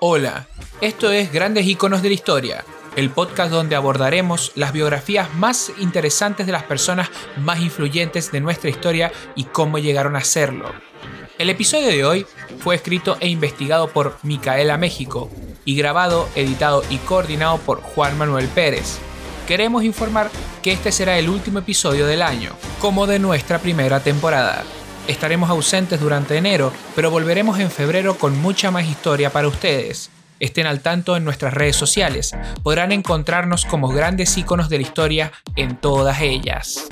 Hola, esto es Grandes Iconos de la Historia, el podcast donde abordaremos las biografías más interesantes de las personas más influyentes de nuestra historia y cómo llegaron a serlo. El episodio de hoy fue escrito e investigado por Micaela México y grabado, editado y coordinado por Juan Manuel Pérez. Queremos informar que este será el último episodio del año, como de nuestra primera temporada. Estaremos ausentes durante enero, pero volveremos en febrero con mucha más historia para ustedes. Estén al tanto en nuestras redes sociales. Podrán encontrarnos como grandes iconos de la historia en todas ellas.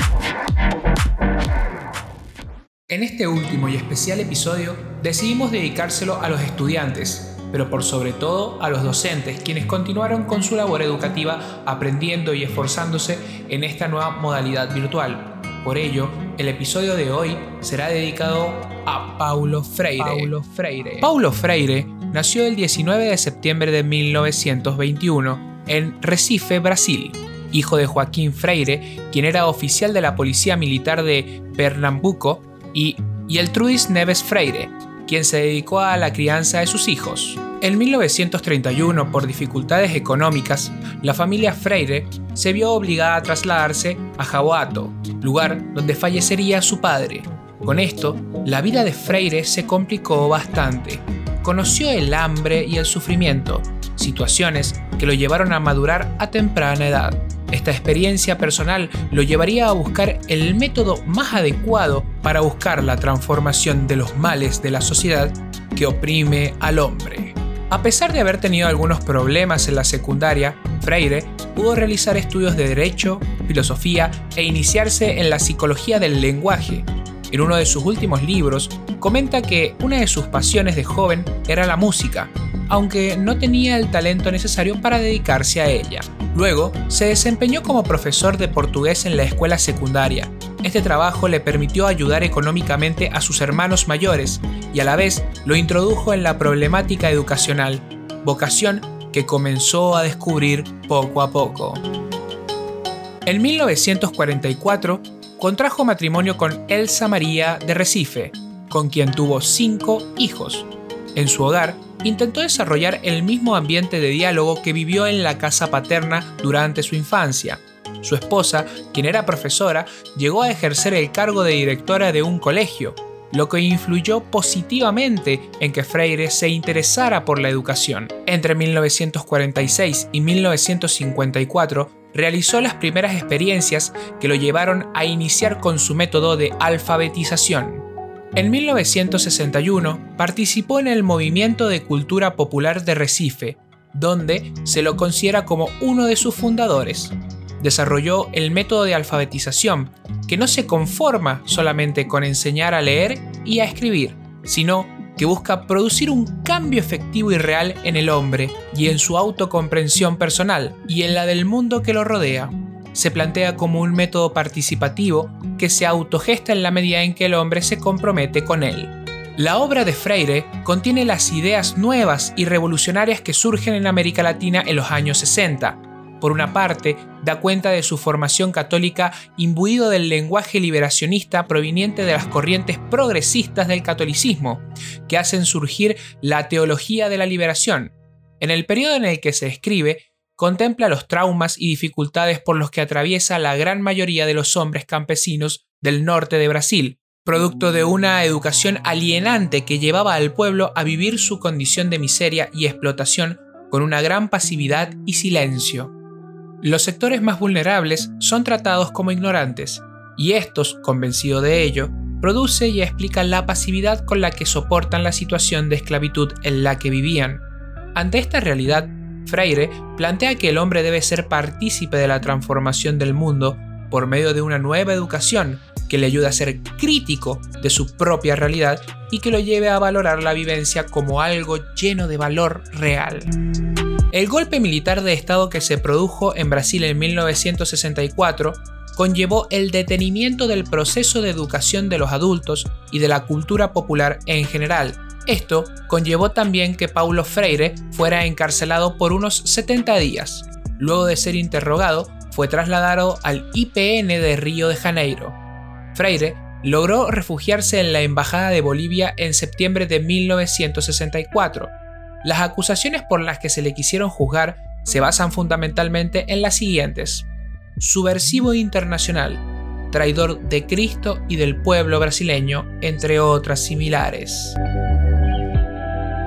En este último y especial episodio decidimos dedicárselo a los estudiantes, pero por sobre todo a los docentes, quienes continuaron con su labor educativa aprendiendo y esforzándose en esta nueva modalidad virtual. Por ello, el episodio de hoy será dedicado a Paulo Freire. Paulo Freire. Paulo Freire nació el 19 de septiembre de 1921 en Recife, Brasil, hijo de Joaquín Freire, quien era oficial de la Policía Militar de Pernambuco, y, y Eltrudis Neves Freire, quien se dedicó a la crianza de sus hijos. En 1931, por dificultades económicas, la familia Freire se vio obligada a trasladarse a Jaboato, lugar donde fallecería su padre. Con esto, la vida de Freire se complicó bastante. Conoció el hambre y el sufrimiento, situaciones que lo llevaron a madurar a temprana edad. Esta experiencia personal lo llevaría a buscar el método más adecuado para buscar la transformación de los males de la sociedad que oprime al hombre. A pesar de haber tenido algunos problemas en la secundaria, Freire pudo realizar estudios de derecho, filosofía e iniciarse en la psicología del lenguaje. En uno de sus últimos libros, comenta que una de sus pasiones de joven era la música, aunque no tenía el talento necesario para dedicarse a ella. Luego, se desempeñó como profesor de portugués en la escuela secundaria. Este trabajo le permitió ayudar económicamente a sus hermanos mayores y a la vez lo introdujo en la problemática educacional, vocación que comenzó a descubrir poco a poco. En 1944 contrajo matrimonio con Elsa María de Recife, con quien tuvo cinco hijos. En su hogar intentó desarrollar el mismo ambiente de diálogo que vivió en la casa paterna durante su infancia. Su esposa, quien era profesora, llegó a ejercer el cargo de directora de un colegio, lo que influyó positivamente en que Freire se interesara por la educación. Entre 1946 y 1954 realizó las primeras experiencias que lo llevaron a iniciar con su método de alfabetización. En 1961 participó en el movimiento de cultura popular de Recife, donde se lo considera como uno de sus fundadores desarrolló el método de alfabetización, que no se conforma solamente con enseñar a leer y a escribir, sino que busca producir un cambio efectivo y real en el hombre y en su autocomprensión personal y en la del mundo que lo rodea. Se plantea como un método participativo que se autogesta en la medida en que el hombre se compromete con él. La obra de Freire contiene las ideas nuevas y revolucionarias que surgen en América Latina en los años 60, por una parte, da cuenta de su formación católica imbuido del lenguaje liberacionista proveniente de las corrientes progresistas del catolicismo, que hacen surgir la teología de la liberación. En el periodo en el que se escribe, contempla los traumas y dificultades por los que atraviesa la gran mayoría de los hombres campesinos del norte de Brasil, producto de una educación alienante que llevaba al pueblo a vivir su condición de miseria y explotación con una gran pasividad y silencio. Los sectores más vulnerables son tratados como ignorantes, y estos, convencidos de ello, produce y explica la pasividad con la que soportan la situación de esclavitud en la que vivían. Ante esta realidad, Freire plantea que el hombre debe ser partícipe de la transformación del mundo por medio de una nueva educación que le ayude a ser crítico de su propia realidad y que lo lleve a valorar la vivencia como algo lleno de valor real. El golpe militar de Estado que se produjo en Brasil en 1964 conllevó el detenimiento del proceso de educación de los adultos y de la cultura popular en general. Esto conllevó también que Paulo Freire fuera encarcelado por unos 70 días. Luego de ser interrogado, fue trasladado al IPN de Río de Janeiro. Freire logró refugiarse en la Embajada de Bolivia en septiembre de 1964 Las acusaciones por las que se le quisieron juzgar se basan fundamentalmente en las siguientes. Subversivo internacional, traidor de Cristo y del pueblo brasileño, entre otras similares.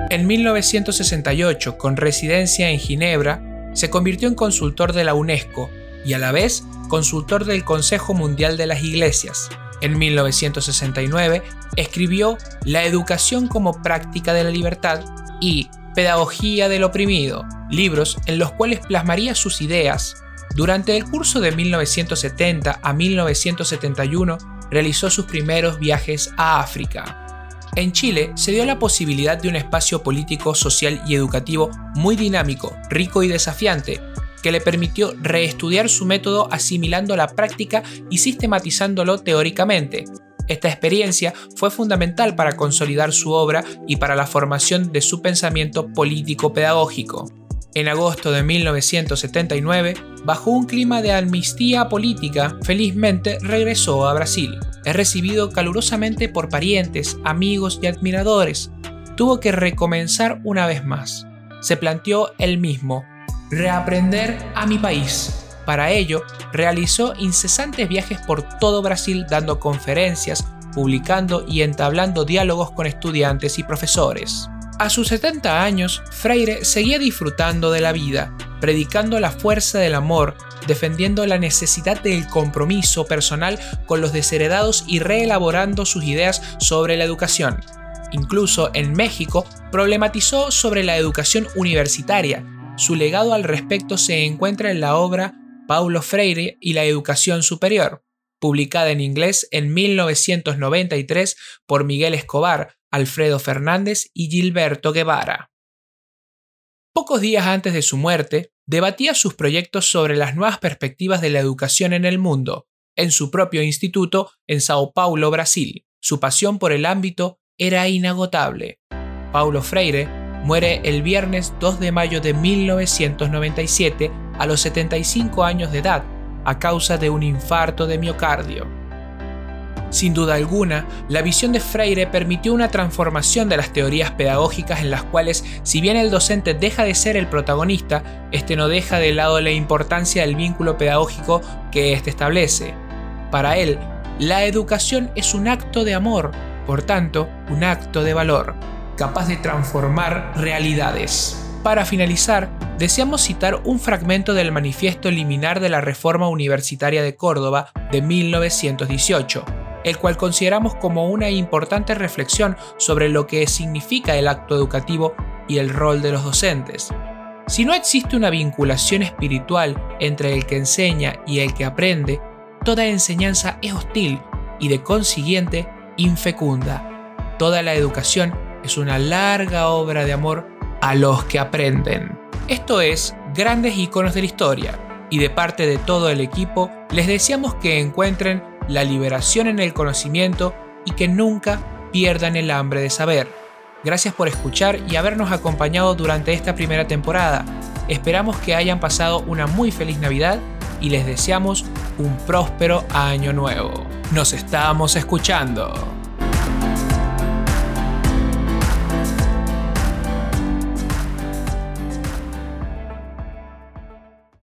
En 1968, con residencia en Ginebra, se convirtió en consultor de la UNESCO y a la vez consultor del Consejo Mundial de las Iglesias. En 1969 escribió La educación como práctica de la libertad y Pedagogía del oprimido, libros en los cuales plasmaría sus ideas. Durante el curso de 1970 a 1971 realizó sus primeros viajes a África. En Chile se dio la posibilidad de un espacio político, social y educativo muy dinámico, rico y desafiante, que le permitió reestudiar su método asimilando la práctica y sistematizándolo teóricamente. Esta experiencia fue fundamental para consolidar su obra y para la formación de su pensamiento político-pedagógico. En agosto de 1979, bajo un clima de amnistía política, felizmente regresó a Brasil. Es recibido calurosamente por parientes, amigos y admiradores. Tuvo que recomenzar una vez más. Se planteó él mismo, reaprender a mi país. Para ello, realizó incesantes viajes por todo Brasil dando conferencias, publicando y entablando diálogos con estudiantes y profesores. A sus 70 años, Freire seguía disfrutando de la vida, predicando la fuerza del amor, defendiendo la necesidad del compromiso personal con los desheredados y reelaborando sus ideas sobre la educación. Incluso en México problematizó sobre la educación universitaria, su legado al respecto se encuentra en la obra Paulo Freire y la educación superior, publicada en inglés en 1993 por Miguel Escobar, Alfredo Fernández y Gilberto Guevara. Pocos días antes de su muerte, debatía sus proyectos sobre las nuevas perspectivas de la educación en el mundo, en su propio instituto en Sao Paulo, Brasil. Su pasión por el ámbito era inagotable. Paulo Freire Muere el viernes 2 de mayo de 1997 a los 75 años de edad a causa de un infarto de miocardio. Sin duda alguna, la visión de Freire permitió una transformación de las teorías pedagógicas en las cuales, si bien el docente deja de ser el protagonista, este no deja de lado la importancia del vínculo pedagógico que éste establece. Para él, la educación es un acto de amor, por tanto, un acto de valor capaz de transformar realidades. Para finalizar, deseamos citar un fragmento del manifiesto liminar de la Reforma Universitaria de Córdoba de 1918, el cual consideramos como una importante reflexión sobre lo que significa el acto educativo y el rol de los docentes. Si no existe una vinculación espiritual entre el que enseña y el que aprende, toda enseñanza es hostil y de consiguiente infecunda. Toda la educación es una larga obra de amor a los que aprenden. Esto es Grandes Iconos de la Historia, y de parte de todo el equipo les deseamos que encuentren la liberación en el conocimiento y que nunca pierdan el hambre de saber. Gracias por escuchar y habernos acompañado durante esta primera temporada. Esperamos que hayan pasado una muy feliz Navidad y les deseamos un próspero año nuevo. Nos estamos escuchando.